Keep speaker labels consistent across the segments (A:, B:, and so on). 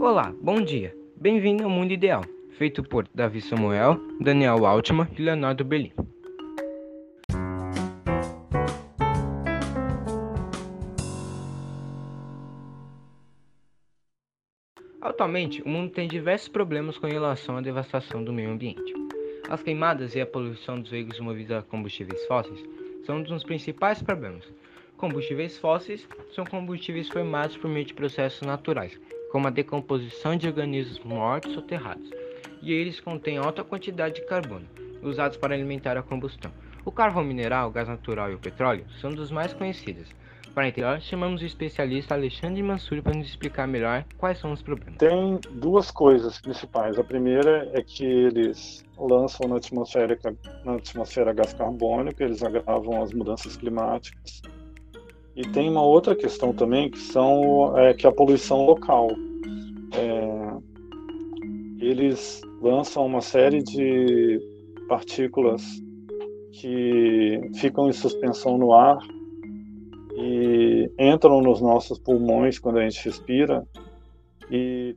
A: Olá, bom dia. Bem-vindo ao Mundo Ideal, feito por Davi Samuel, Daniel Altman e Leonardo Belli. Atualmente, o mundo tem diversos problemas com relação à devastação do meio ambiente. As queimadas e a poluição dos veículos movidos a combustíveis fósseis são um dos principais problemas. Combustíveis fósseis são combustíveis formados por meio de processos naturais, como a decomposição de organismos mortos soterrados, e eles contêm alta quantidade de carbono, usados para alimentar a combustão. O carvão mineral, o gás natural e o petróleo são dos mais conhecidos. Para entender, chamamos o especialista Alexandre Mansur para nos explicar melhor quais são os problemas.
B: Tem duas coisas principais. A primeira é que eles lançam na atmosfera, na atmosfera gás carbônico, eles agravam as mudanças climáticas. E tem uma outra questão também que são é, que é a poluição local. É, eles lançam uma série de partículas que ficam em suspensão no ar e entram nos nossos pulmões quando a gente respira e,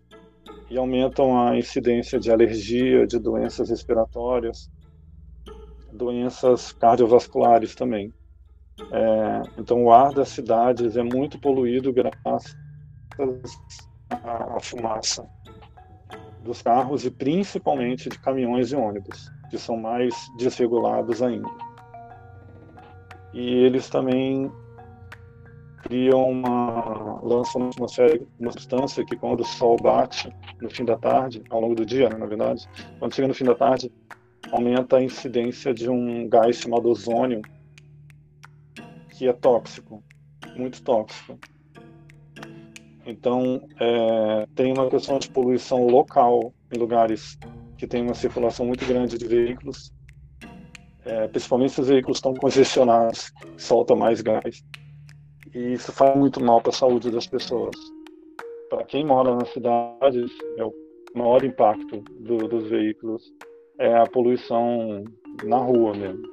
B: e aumentam a incidência de alergia, de doenças respiratórias, doenças cardiovasculares também. É, então, o ar das cidades é muito poluído graças à fumaça dos carros e principalmente de caminhões e ônibus, que são mais desregulados ainda. E eles também criam uma lançam na atmosfera uma substância que quando o sol bate no fim da tarde, ao longo do dia, né, na verdade, quando chega no fim da tarde, aumenta a incidência de um gás chamado ozônio, que é tóxico, muito tóxico. Então, é, tem uma questão de poluição local em lugares que tem uma circulação muito grande de veículos, é, principalmente se os veículos estão congestionados, solta mais gás e isso faz muito mal para a saúde das pessoas. Para quem mora nas cidades, é o maior impacto do, dos veículos é a poluição na rua mesmo.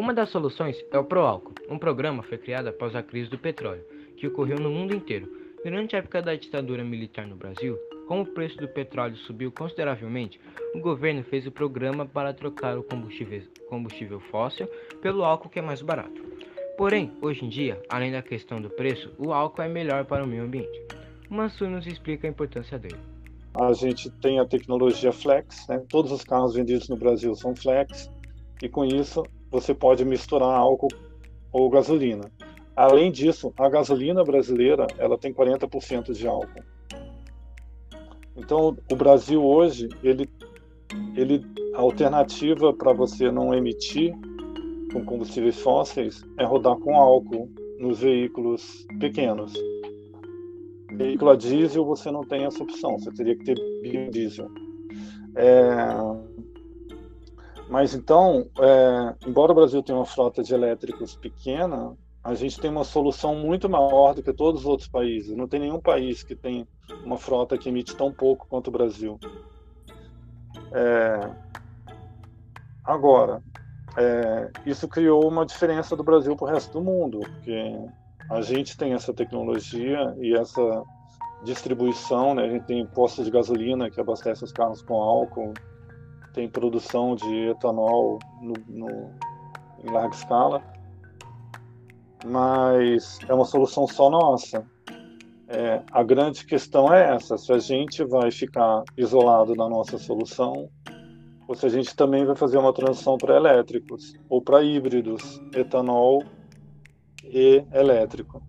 A: Uma das soluções é o Proálcool. Um programa foi criado após a crise do petróleo, que ocorreu no mundo inteiro. Durante a época da ditadura militar no Brasil, como o preço do petróleo subiu consideravelmente, o governo fez o programa para trocar o combustível, combustível fóssil pelo álcool que é mais barato. Porém, hoje em dia, além da questão do preço, o álcool é melhor para o meio ambiente. Mansur nos explica a importância dele.
B: A gente tem a tecnologia flex, né? todos os carros vendidos no Brasil são flex, e com isso você pode misturar álcool ou gasolina. Além disso, a gasolina brasileira ela tem 40% de álcool. Então, o Brasil hoje, ele, ele a alternativa para você não emitir com combustíveis fósseis é rodar com álcool nos veículos pequenos. Veículo a diesel você não tem essa opção, você teria que ter biodiesel. É... Mas então, é... embora o Brasil tenha uma frota de elétricos pequena, a gente tem uma solução muito maior do que todos os outros países. Não tem nenhum país que tem uma frota que emite tão pouco quanto o Brasil. É... Agora, é, isso criou uma diferença do Brasil para o resto do mundo, porque a gente tem essa tecnologia e essa distribuição, né? a gente tem postos de gasolina que abastece os carros com álcool, tem produção de etanol no, no, em larga escala, mas é uma solução só nossa. É, a grande questão é essa: se a gente vai ficar isolado na nossa solução, ou se a gente também vai fazer uma transição para elétricos ou para híbridos, etanol e elétrico.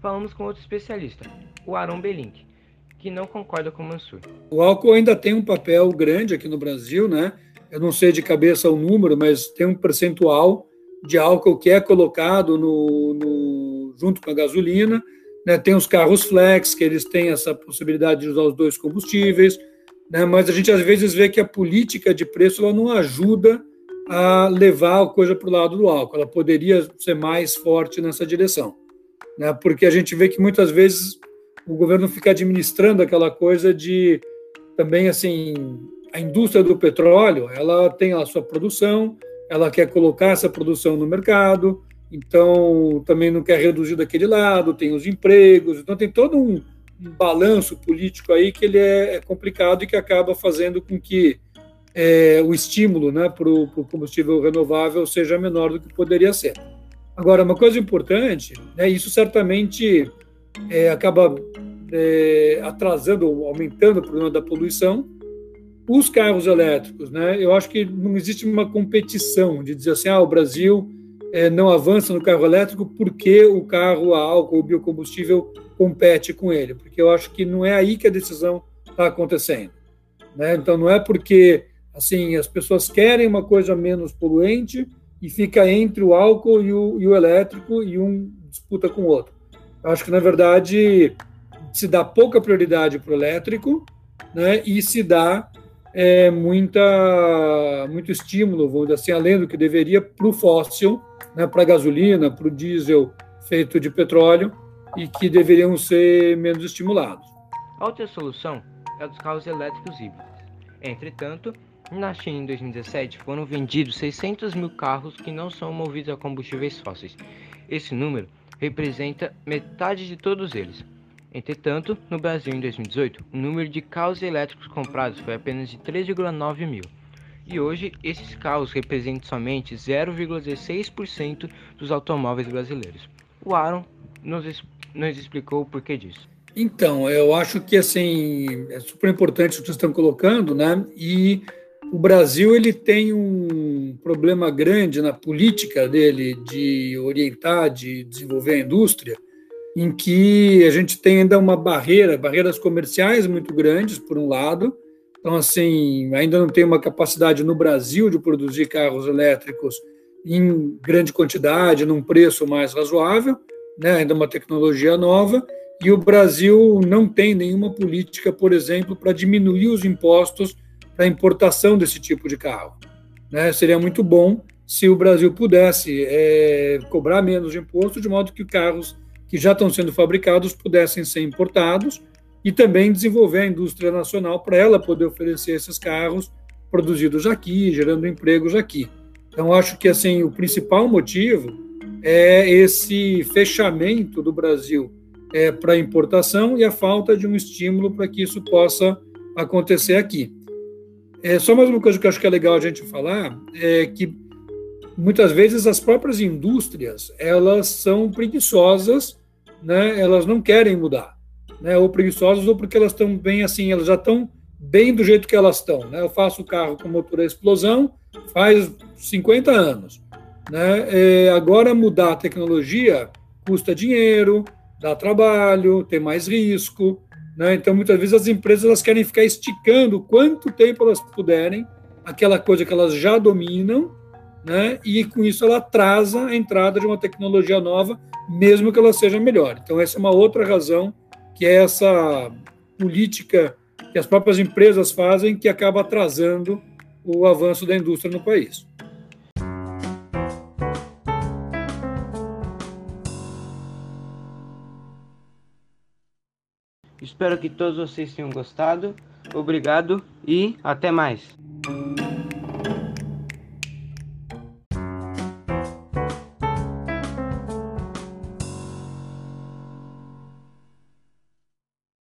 A: Falamos com outro especialista, o Aaron Belink, que não concorda com o Mansur.
C: O álcool ainda tem um papel grande aqui no Brasil, né? Eu não sei de cabeça o número, mas tem um percentual de álcool que é colocado no, no junto com a gasolina. Né? Tem os carros flex, que eles têm essa possibilidade de usar os dois combustíveis né? mas a gente às vezes vê que a política de preço ela não ajuda a levar a coisa para o lado do álcool. Ela poderia ser mais forte nessa direção, né? porque a gente vê que muitas vezes o governo fica administrando aquela coisa de também assim a indústria do petróleo ela tem a sua produção, ela quer colocar essa produção no mercado então também não quer reduzir daquele lado, tem os empregos, então tem todo um, um balanço político aí que ele é, é, complicado e que acaba fazendo com que é, o estímulo né, para o combustível renovável seja menor do que poderia ser. Agora, uma coisa importante, né, isso certamente é, acaba é, atrasando, aumentando o problema da poluição. Os carros elétricos, né, eu acho que não existe uma competição de dizer assim, ah, o Brasil é, não avança no carro elétrico porque o carro a álcool, o biocombustível compete com ele, porque eu acho que não é aí que a decisão está acontecendo. Né? Então, não é porque assim as pessoas querem uma coisa menos poluente e fica entre o álcool e o, e o elétrico e um disputa com o outro. Eu acho que, na verdade, se dá pouca prioridade para o elétrico né, e se dá é, muita, muito estímulo, vamos dizer assim, além do que deveria, para o fóssil, né, para a gasolina, para o diesel feito de petróleo e que deveriam ser menos estimulados.
A: A outra solução é a dos carros elétricos híbridos. Entretanto, na China em 2017 foram vendidos 600 mil carros que não são movidos a combustíveis fósseis. Esse número representa metade de todos eles. Entretanto, no Brasil em 2018, o número de carros elétricos comprados foi apenas de 3,9 mil. E hoje, esses carros representam somente 0,16% dos automóveis brasileiros. O Aaron nos, nos explicou o porquê disso.
C: Então, eu acho que assim é super importante o que vocês estão colocando, né? E o Brasil ele tem um problema grande na política dele de orientar, de desenvolver a indústria, em que a gente tem ainda uma barreira, barreiras comerciais muito grandes, por um lado, então, assim, ainda não tem uma capacidade no Brasil de produzir carros elétricos em grande quantidade, num preço mais razoável, né? ainda uma tecnologia nova, e o Brasil não tem nenhuma política, por exemplo, para diminuir os impostos para importação desse tipo de carro. Né? Seria muito bom se o Brasil pudesse é, cobrar menos imposto, de modo que carros que já estão sendo fabricados pudessem ser importados e também desenvolver a indústria nacional para ela poder oferecer esses carros produzidos aqui, gerando empregos aqui. Então, acho que assim o principal motivo é esse fechamento do Brasil é, para importação e a falta de um estímulo para que isso possa acontecer aqui. É, só mais uma coisa que eu acho que é legal a gente falar é que muitas vezes as próprias indústrias elas são preguiçosas, né? Elas não querem mudar né, ou preguiçosas, ou porque elas estão bem assim, elas já estão bem do jeito que elas estão. Né? Eu faço o carro com motor a explosão faz 50 anos. Né? É, agora mudar a tecnologia custa dinheiro, dá trabalho, tem mais risco. Né? Então, muitas vezes as empresas elas querem ficar esticando quanto tempo elas puderem aquela coisa que elas já dominam, né? e com isso ela atrasa a entrada de uma tecnologia nova, mesmo que ela seja melhor. Então, essa é uma outra razão que é essa política que as próprias empresas fazem que acaba atrasando o avanço da indústria no país.
A: Espero que todos vocês tenham gostado. Obrigado e até mais.